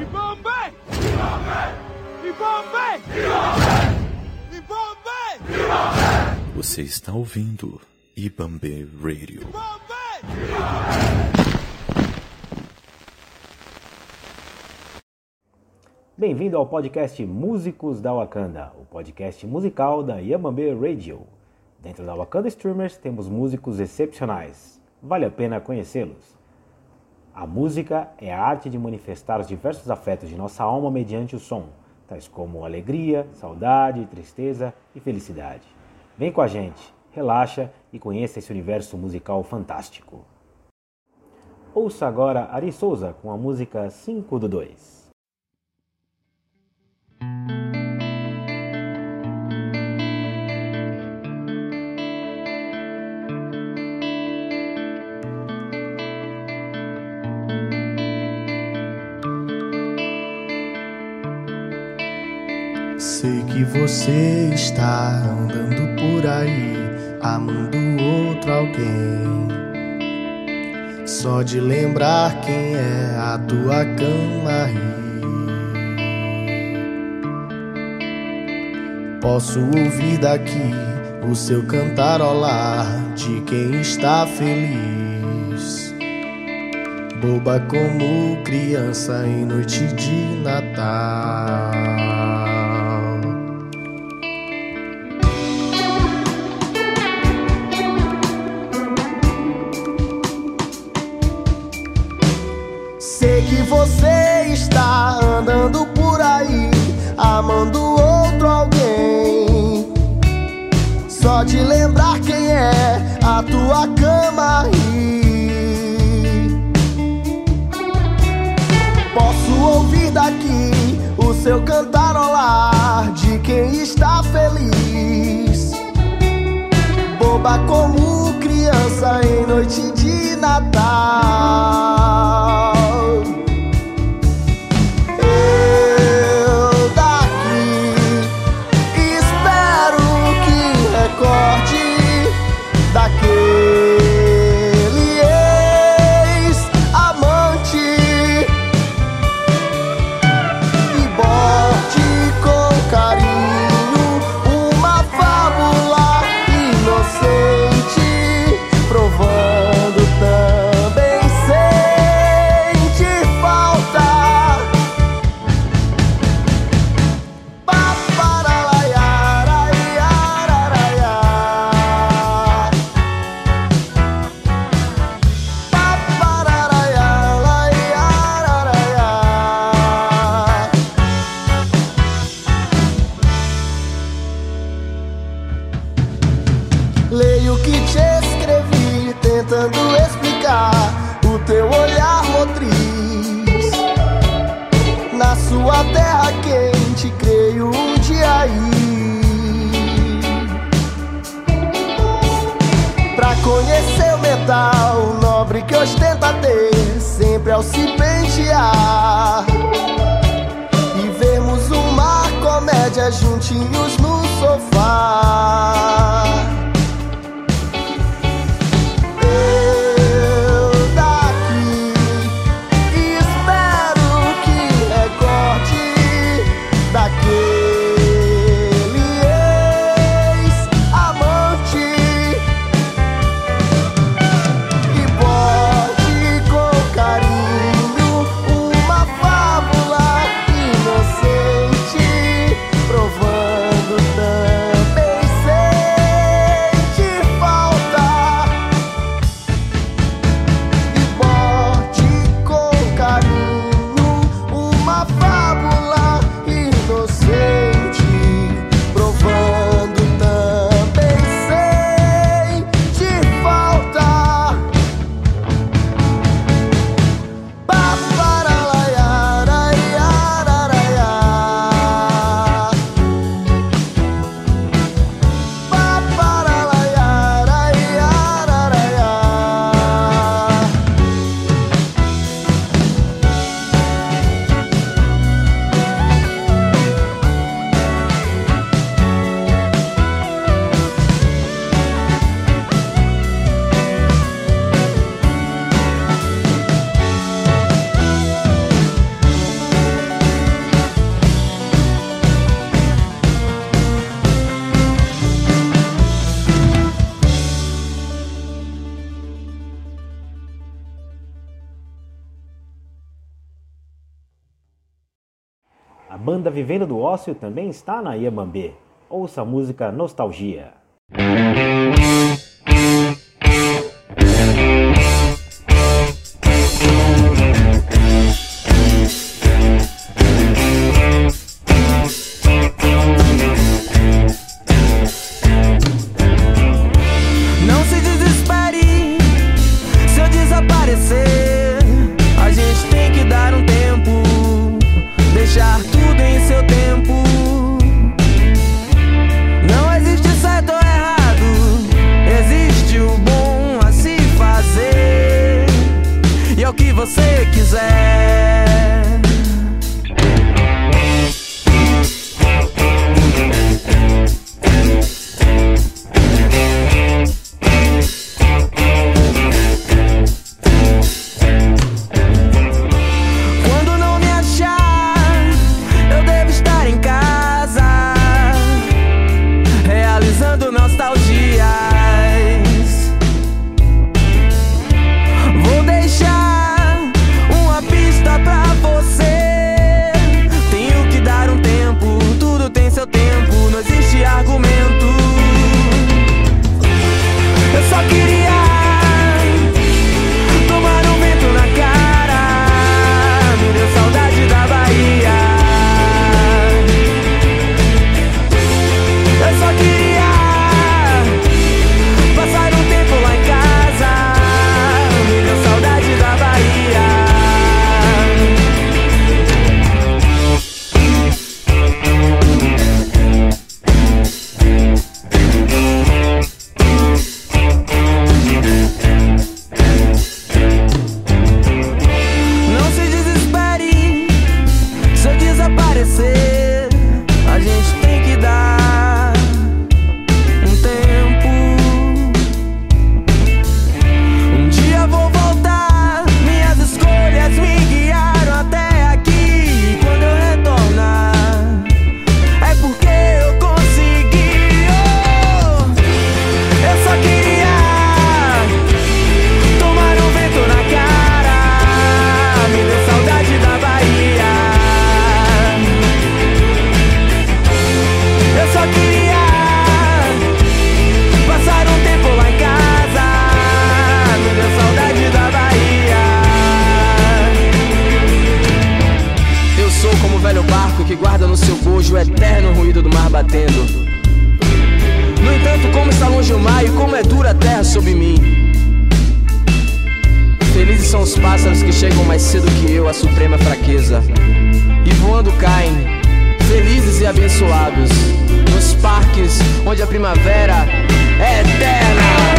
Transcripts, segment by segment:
Ibambe! Ibambe! Ibambe! Você está ouvindo Ibambe Radio. Bem-vindo ao podcast Músicos da Wakanda, o podcast musical da Yamambe Radio. Dentro da Wakanda Streamers temos músicos excepcionais. Vale a pena conhecê-los. A música é a arte de manifestar os diversos afetos de nossa alma mediante o som, tais como alegria, saudade, tristeza e felicidade. Vem com a gente, relaxa e conheça esse universo musical fantástico. Ouça agora Ari Souza com a música 5 do 2. Sei que você está andando por aí, amando outro alguém. Só de lembrar quem é a tua cama rir. Posso ouvir daqui o seu cantarolar de quem está feliz. Boba como criança em noite de Natal. Que você está andando por aí, amando outro alguém. Só de lembrar quem é a tua cama rir. Posso ouvir daqui o seu cantarolar de quem está feliz. Boba como criança em noite de Natal. Vivendo do Ócio também está na Iamambê. Ouça a música Nostalgia. Do nostalgia. são os pássaros que chegam mais cedo que eu à suprema fraqueza. E voando caem, felizes e abençoados, nos parques onde a primavera é eterna.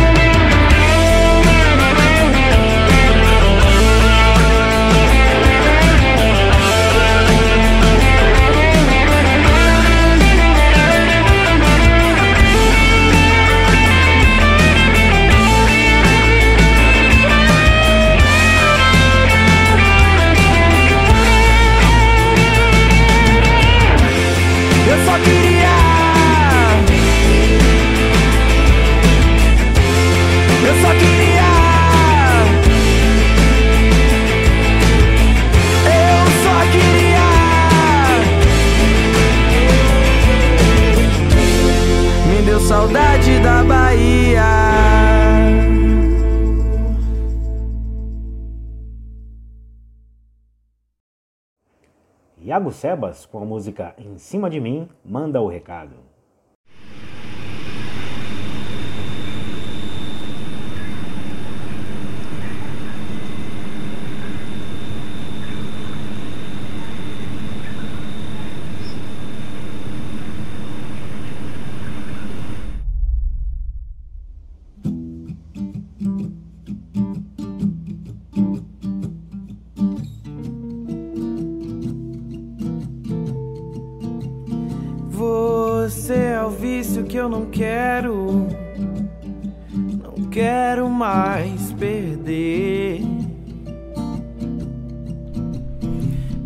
Iago Sebas, com a música Em Cima de Mim, manda o recado. Eu não quero, não quero mais perder.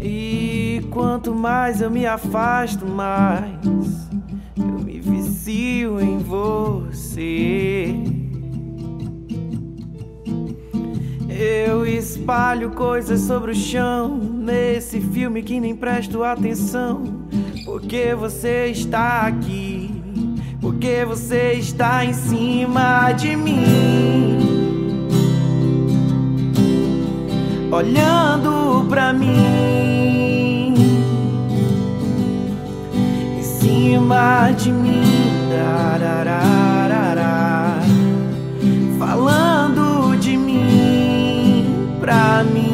E quanto mais eu me afasto, mais eu me vicio em você. Eu espalho coisas sobre o chão nesse filme que nem presto atenção. Porque você está aqui, porque você está em cima de mim. Olhando pra mim, em cima de mim. Falando de mim pra mim.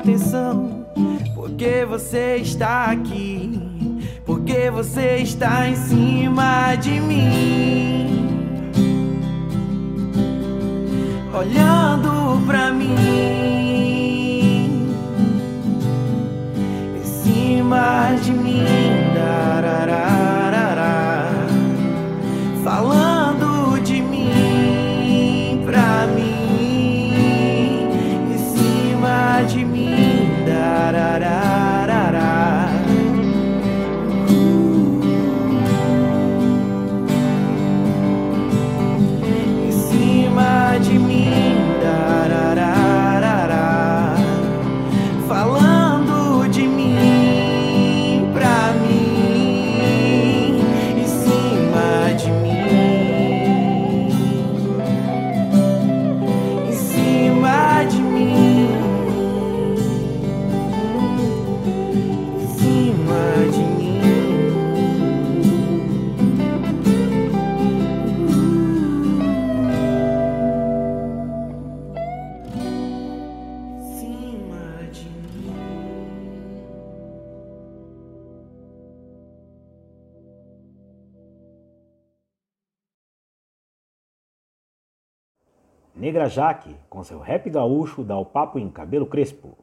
Atenção. Porque você está aqui, porque você está em cima de mim, olhando pra mim, em cima de mim, Negra Jaque, com seu rap gaúcho, dá o papo em cabelo crespo.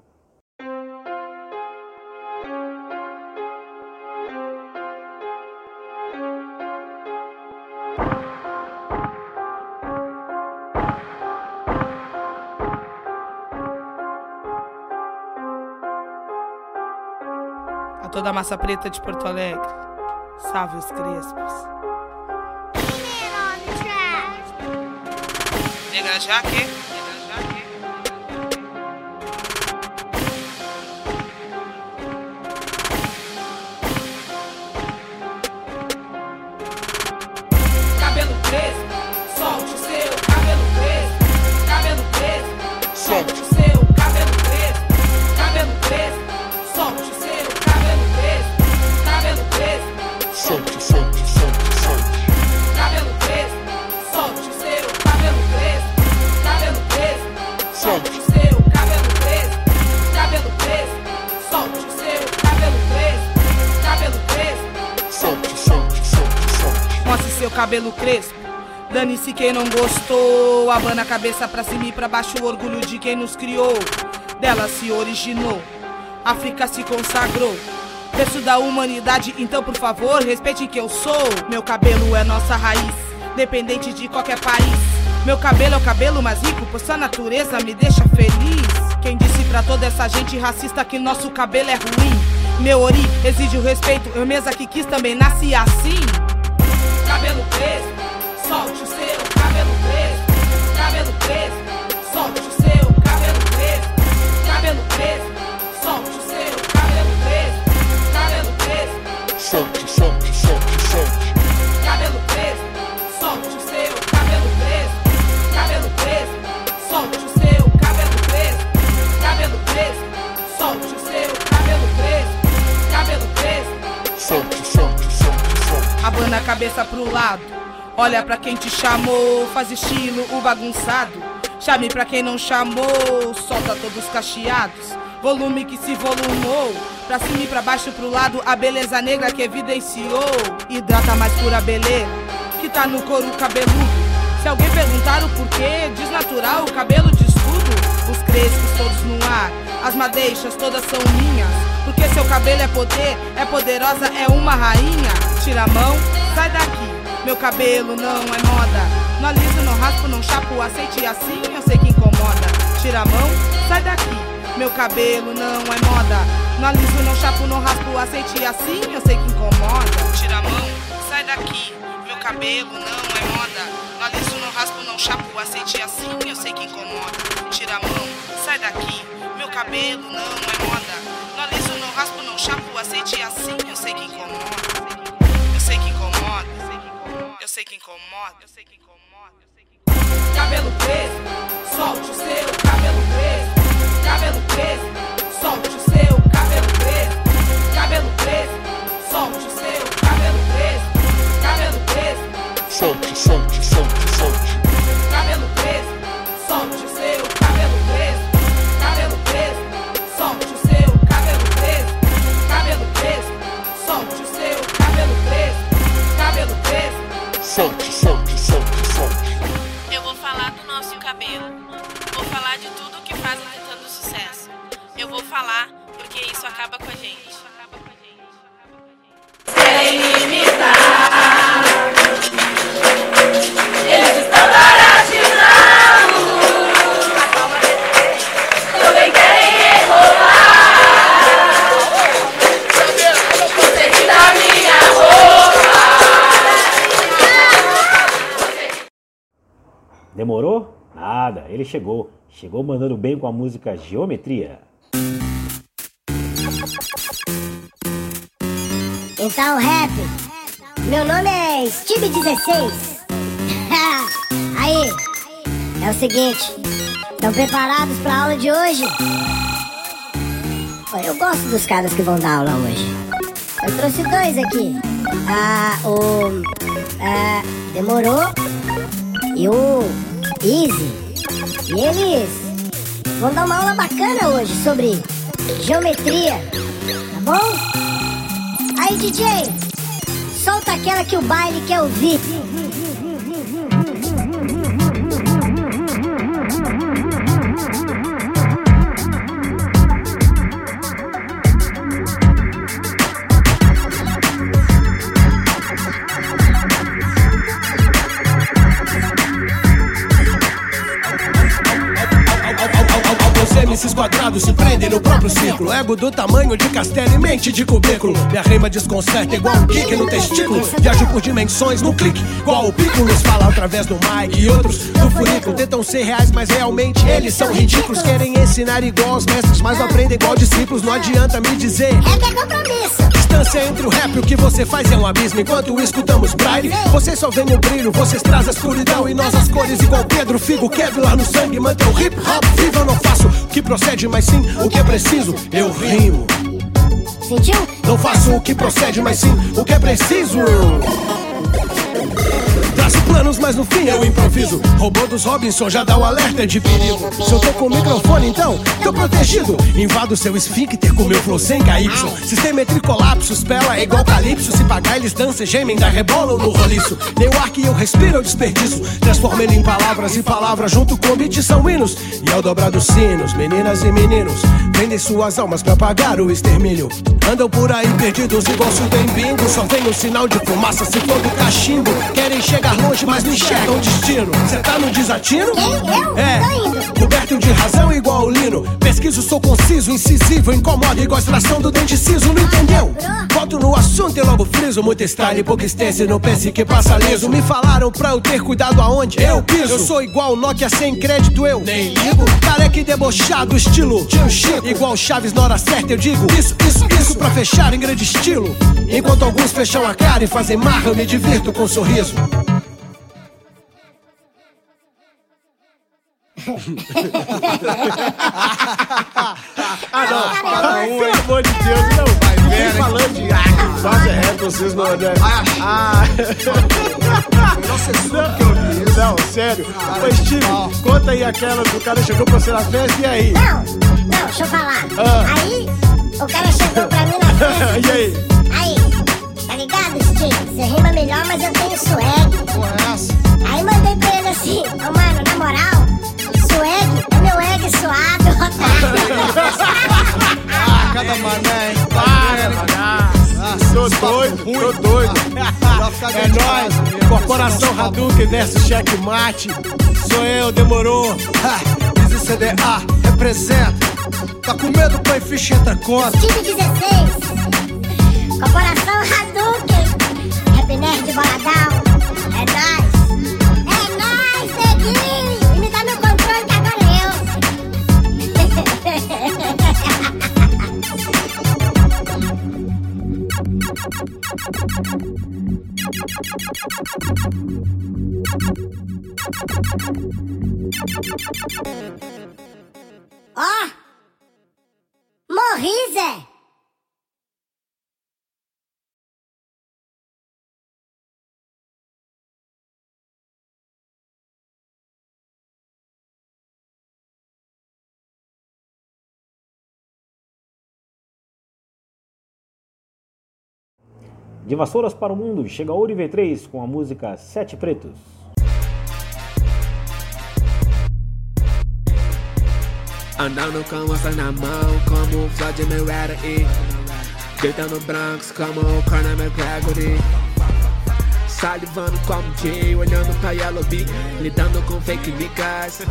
A toda a massa preta de Porto Alegre. Salve os crespos. Negra Jaque. Crespo. Dane-se quem não gostou. Abana a cabeça pra cima e pra baixo. O orgulho de quem nos criou. Dela se originou. África se consagrou. Berço da humanidade, então por favor, respeite que eu sou. Meu cabelo é nossa raiz, dependente de qualquer país. Meu cabelo é o cabelo mais rico, pois sua natureza me deixa feliz. Quem disse pra toda essa gente racista que nosso cabelo é ruim? Meu ori exige o respeito, eu mesma que quis também nasci assim. Cabelo crespo, solte o seu cabelo crespo. Cabelo crespo, solte o seu cabelo crespo. Cabelo crespo, solte o seu cabelo crespo. Cabelo crespo, Solte, solte, solte, solte. cabelo crespo, solte o seu cabelo crespo. Cabelo crespo, solte o seu cabelo crespo. Cabelo crespo, solte o seu cabelo crespo. Cabelo crespo, Solte, solte, solte, solte. cabeça pro lado. Olha pra quem te chamou, faz estilo o bagunçado. Chame pra quem não chamou, solta todos cacheados. Volume que se volumou, pra cima e pra baixo pro lado, a beleza negra que evidenciou. Hidrata mais pura beleza, que tá no couro cabeludo. Se alguém perguntar o porquê, desnatural o cabelo de estudo. Os crespos todos no ar, as madeixas todas são minhas. Porque seu cabelo é poder, é poderosa, é uma rainha. Tira a mão, sai daqui. Meu cabelo não é moda. Não aliso, não raspo, não chapo, aceite assim, eu sei que incomoda. Tira a mão, sai daqui. Meu cabelo não é moda. Não aliso, não chapo, não raspo, aceite assim, eu sei que incomoda. Tira a mão, sai daqui. Meu cabelo não é moda. Não aliso, não raspo, não chapo, aceite assim, eu sei que incomoda. Tira a mão, sai daqui. Meu cabelo não é moda. Não aliso, não raspo, não chapo, aceite assim, Eu sei que incomoda. Eu sei que incomoda. Eu sei que. Cabelo preso, solte o seu cabelo Demorou? Nada, ele chegou. Chegou mandando bem com a música Geometria. Então, rap. Meu nome é Steve16. Aí, é o seguinte. Estão preparados para a aula de hoje? Eu gosto dos caras que vão dar aula hoje. Eu trouxe dois aqui. Ah, o. ah, demorou. E o Easy. E eles vão dar uma aula bacana hoje sobre geometria. Tá bom? Aí, DJ, solta aquela que o baile quer ouvir. MCs quadrados se prendem no próprio círculo. Ego do tamanho de castelo e mente de cubículo. Minha rima desconcerta igual um kick no testículo. Viajo por dimensões no clique, igual o pícolos. Fala através do mic e outros do furículo. Tentam ser reais, mas realmente eles são ridículos. Querem ensinar igual aos mestres, mas não aprendem igual discípulos. Não adianta me dizer. É que é compromisso. Distância entre o rap e o que você faz é um abismo. Enquanto escutamos braille, vocês só veem o brilho, vocês trazem a escuridão e nós as cores igual Pedro Figo. Kevlar no sangue, mantém o hip hop vivo. Eu não faço que procede, mas sim o que é preciso. Eu rimo. Sentiu? Não faço o que procede, mas sim o que é preciso. Traço planos, mas no fim eu improviso. Robô dos Robinson já dá o alerta de perigo. Se eu tô com o microfone, então tô protegido. Invado seu esfíncter com meu flow sem KY. Sistema entre colapsos, pela é igual calypso. Se pagar, eles dançam, gemem, dá rebolam no roliço. Nem o ar que eu respiro eu desperdiço. Transformo ele em palavras e palavras junto com beat são hinos. E ao dobrar dos sinos, meninas e meninos, vendem suas almas pra pagar o extermínio. Andam por aí perdidos igual se tem bingo. Só vem o sinal de fumaça se for do cachimbo. Querem chegar longe, mas não enxergam o destino. Cê tá no desatino? Quem? Eu? É, Tô indo. coberto de razão igual o Lino. Pesquiso, sou conciso, incisivo, incomodo igual a extração do dente ciso, não entendeu? Volto no assunto e logo friso. Muito style, pouca estência, não pense que passa liso. Me falaram pra eu ter cuidado aonde eu piso. Eu sou igual Nokia sem crédito, eu nem ligo. Careca e debochado, estilo Tio Chico. Igual Chaves na hora certa, eu digo isso, isso, isso pra fechar em grande estilo. Enquanto alguns fecham a cara e fazem marra, eu me divirto com um sorriso. Ah, não. Pelo amor de Deus, não vai. Vem falando de. Ah, é rap, vocês não, né? Ah. Não, não, sério. Ô, Steve, conta aí aquela do cara chegou pra você na festa e aí? Não, não, deixa eu falar. Ah. Aí, o cara chegou pra mim na festa. E aí? Aí, tá ligado, Steve? Você rima melhor, mas eu tenho swag. Porra, é? Aí mandei pra ele assim, ô mano, na moral, swag é meu egg suado, otário. Ah, cada mané, hein? Para, maná. Tô doido, tô doido. É nóis. Corporação Hadouken versus Checkmate. Sou eu, demorou. Easy CDA, representa. Tá com medo, põe ficha entra conta. Steve 16, Corporação Hadouken, Rap Nerd Boladão, é nóis. De Vassouras para o Mundo, chega Ouro V3 com a música Sete Pretos. Andando com essa na mão, como o Floyd Mayweather Gritando Bronx como o Conor McGregory Salivando como Jay, olhando pra Yellow Bee Lidando com fake niggas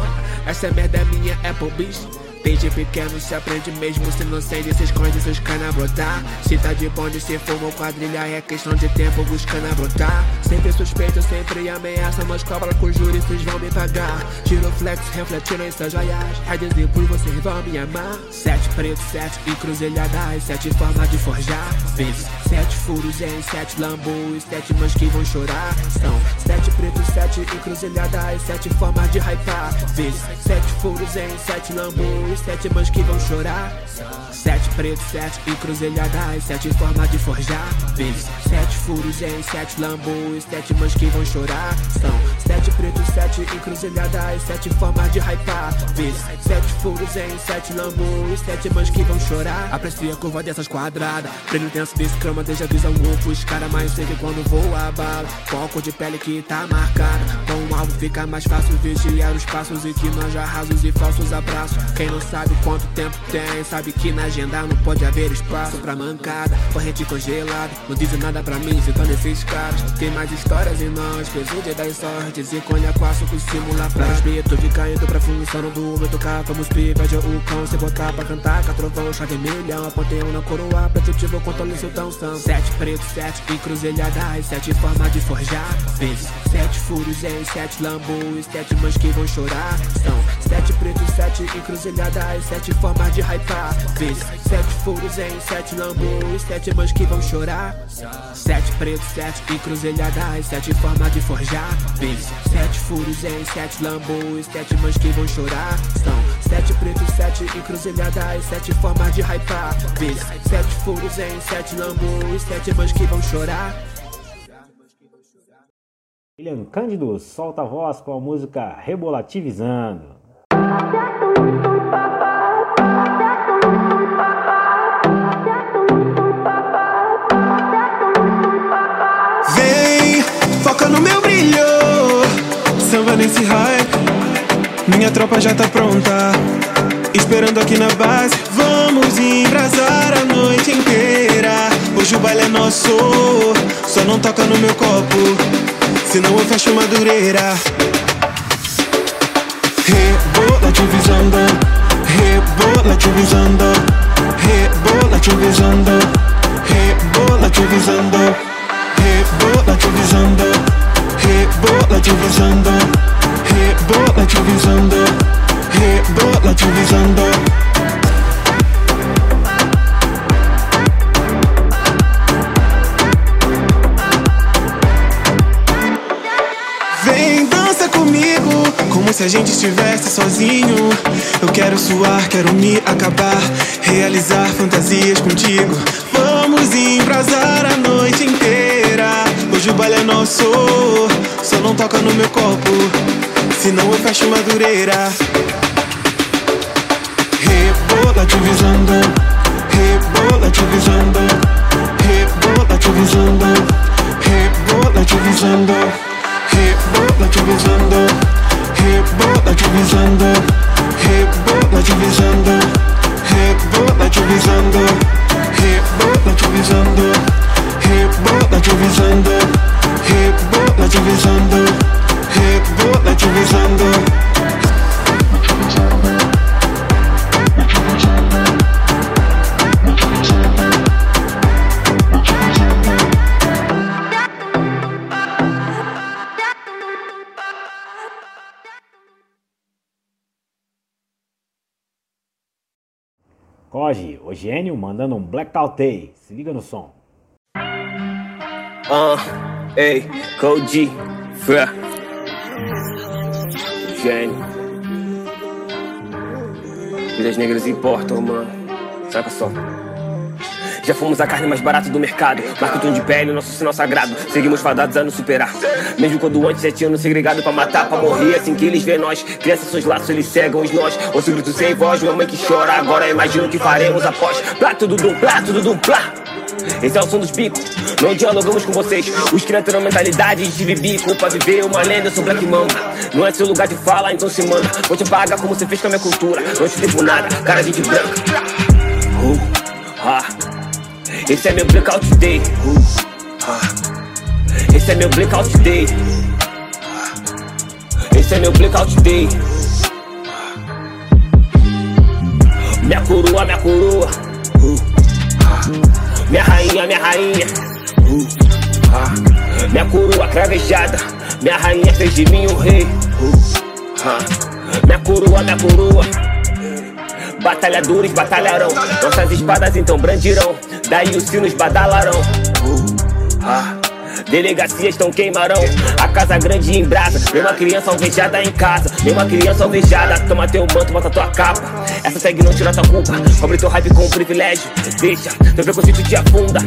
Essa merda é minha Applebee's Desde pequeno se aprende mesmo Se não sente, se esconde, seus cana brotar. Se tá de bonde, se fuma quadrilha É questão de tempo, buscando brotar. Sempre suspeito, sempre ameaça Mas cobra com júri, vocês vão me pagar. Tiro flex, refletindo em suas joias. Redes e por vocês vão me amar. Sete pretos, sete encruzilhadas Sete formas de forjar. Vezes sete furos em sete lambos Sete mães que vão chorar. São sete pretos, sete encruzilhadas Sete formas de hypar. Vezes sete furos em sete lambos Sete mães que vão chorar. Sete pretos, sete encruzilhadas Sete formas de forjar. Vezes sete furos em sete lambos Sete mães que vão chorar. São sete pretos, sete encruzilhadas Sete formas de hypar. Vezes sete furos em sete lambos Sete mães que vão chorar. Aprecia a curva dessas quadradas. Brilho tenso desse crama desde a visão louco Os cara mais segue quando voa a bala Foco de pele que tá marcada Com o alvo fica mais fácil vigiar os passos E que nós rasos e falsos abraços. Quem não sabe quanto tempo tem Sabe que na agenda não pode haver espaço pra mancada. Corrente congelada Não dizem nada pra mim, citando esses caras. Tem mais histórias em nós Presude das sortes. E colha quatro com simula pra respeito Fica indo pra função do meu tocar Vamos veja o cão Se botar pra cantar Catrovão, chave milhão. Panteão na coroa Pretutivo controle seu tão são. Sete pretos, sete encruzilhadas Sete formas de forjar. Vezes sete furos em sete lambos Sete mães que vão chorar. São sete pretos, sete encruzilhadas Sete formas de hypar. Vezes sete furos em sete lambos Sete mães que vão chorar. Sete pretos, sete encruzilhadas Sete formas de forjar. Vezes sete furos em sete lambos Sete mães que vão chorar. São sete pretos, sete encruzilhadas Sete formas de hypar. Vezes sete furos em sete lambos Sete mães que vão chorar William Cândido solta a voz com a música Rebolativizando. Vem, foca no meu brilho. Samba nesse hype. Minha tropa já tá pronta. Esperando aqui na base. Vamos embrasar a noite inteira. Hoje o baile é nosso. Só não toca no meu copo senão eu fecho madureira. Rebola divisando, rebola visando. rebola divisando, rebola divisando, rebola visando. rebola divisando, rebola divisando, rebola divisando. A gente estivesse sozinho. Eu quero suar, quero me acabar, realizar fantasias contigo. Vamos embrasar a noite inteira. Hoje o baile é nosso, só não toca no meu copo, senão eu fecho madureira. Rebola te visando, rebola gênio, mandando um blackout aí. Se liga no som. Uh, ei, Koji, Fé. Gênio. Vidas negras importam, mano. Saca só. Já fomos a carne mais barata do mercado. Tom de pele, nosso sinal sagrado. Seguimos fadados a nos superar. Mesmo quando antes já tinham nos segregado pra matar, pra morrer. Assim que eles vêem nós. Crianças seus laços, eles cegam os nós. Ouço grito sem voz, uma mãe que chora. Agora imagino o que faremos após. Plá, tudo dum, plá, tudo dum, plá. Esse é o som dos bicos, não dialogamos com vocês. Os não terão mentalidade de bico pra viver uma lenda, eu sou Black Mamba. Não é seu lugar de fala, então se manda. Vou te pagar como você fez com a minha cultura. Não te devo nada, cara de branca. Uh, ah. Esse é meu blackout day. Esse é meu blackout day. Esse é meu blackout day. Minha coroa, minha coroa. Minha rainha, minha rainha. Minha coroa cravejada. Minha rainha fez de mim um rei. Minha coroa, minha coroa. Batalhadores batalharão. Nossas espadas então brandirão. Daí os sinos badalarão. Uh, ah. Delegacias estão queimarão. A casa grande em brasa. Vem uma criança alvejada em casa. Vem uma criança alvejada. Toma teu manto, bota tua capa. Essa segue não tira tua culpa. Cobre teu hype com privilégio. Deixa, teu preconceito te afunda.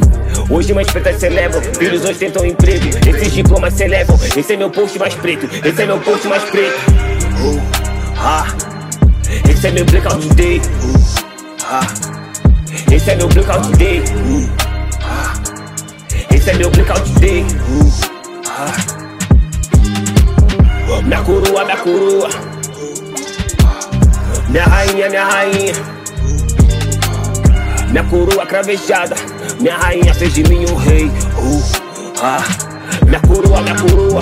Hoje mães pretas celebram. Filhos hoje tentam emprego. Esses diplomas se elevam. Esse é meu post mais preto. Esse é meu post mais preto. Uh, ah. Esse é meu blackout day. Uh, ah. Esse é meu blackout day. Esse é meu blackout day. Minha coroa, minha coroa. Minha rainha, minha rainha. Minha coroa cravejada. Minha rainha fez de mim um rei. Minha coroa, minha coroa.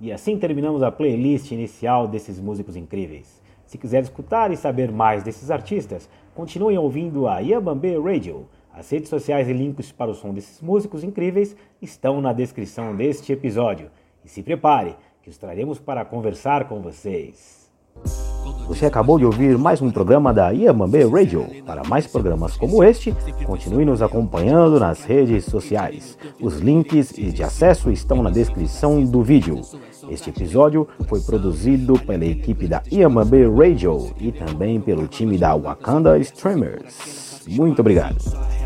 E assim terminamos a playlist inicial desses músicos incríveis. Se quiser escutar e saber mais desses artistas, continuem ouvindo a Yabambe Radio. As redes sociais e links para o som desses músicos incríveis estão na descrição deste episódio. E se prepare, que os traremos para conversar com vocês. Você acabou de ouvir mais um programa da Yamambe Radio. Para mais programas como este, continue nos acompanhando nas redes sociais. Os links de acesso estão na descrição do vídeo. Este episódio foi produzido pela equipe da Yamambe Radio e também pelo time da Wakanda Streamers. Muito obrigado.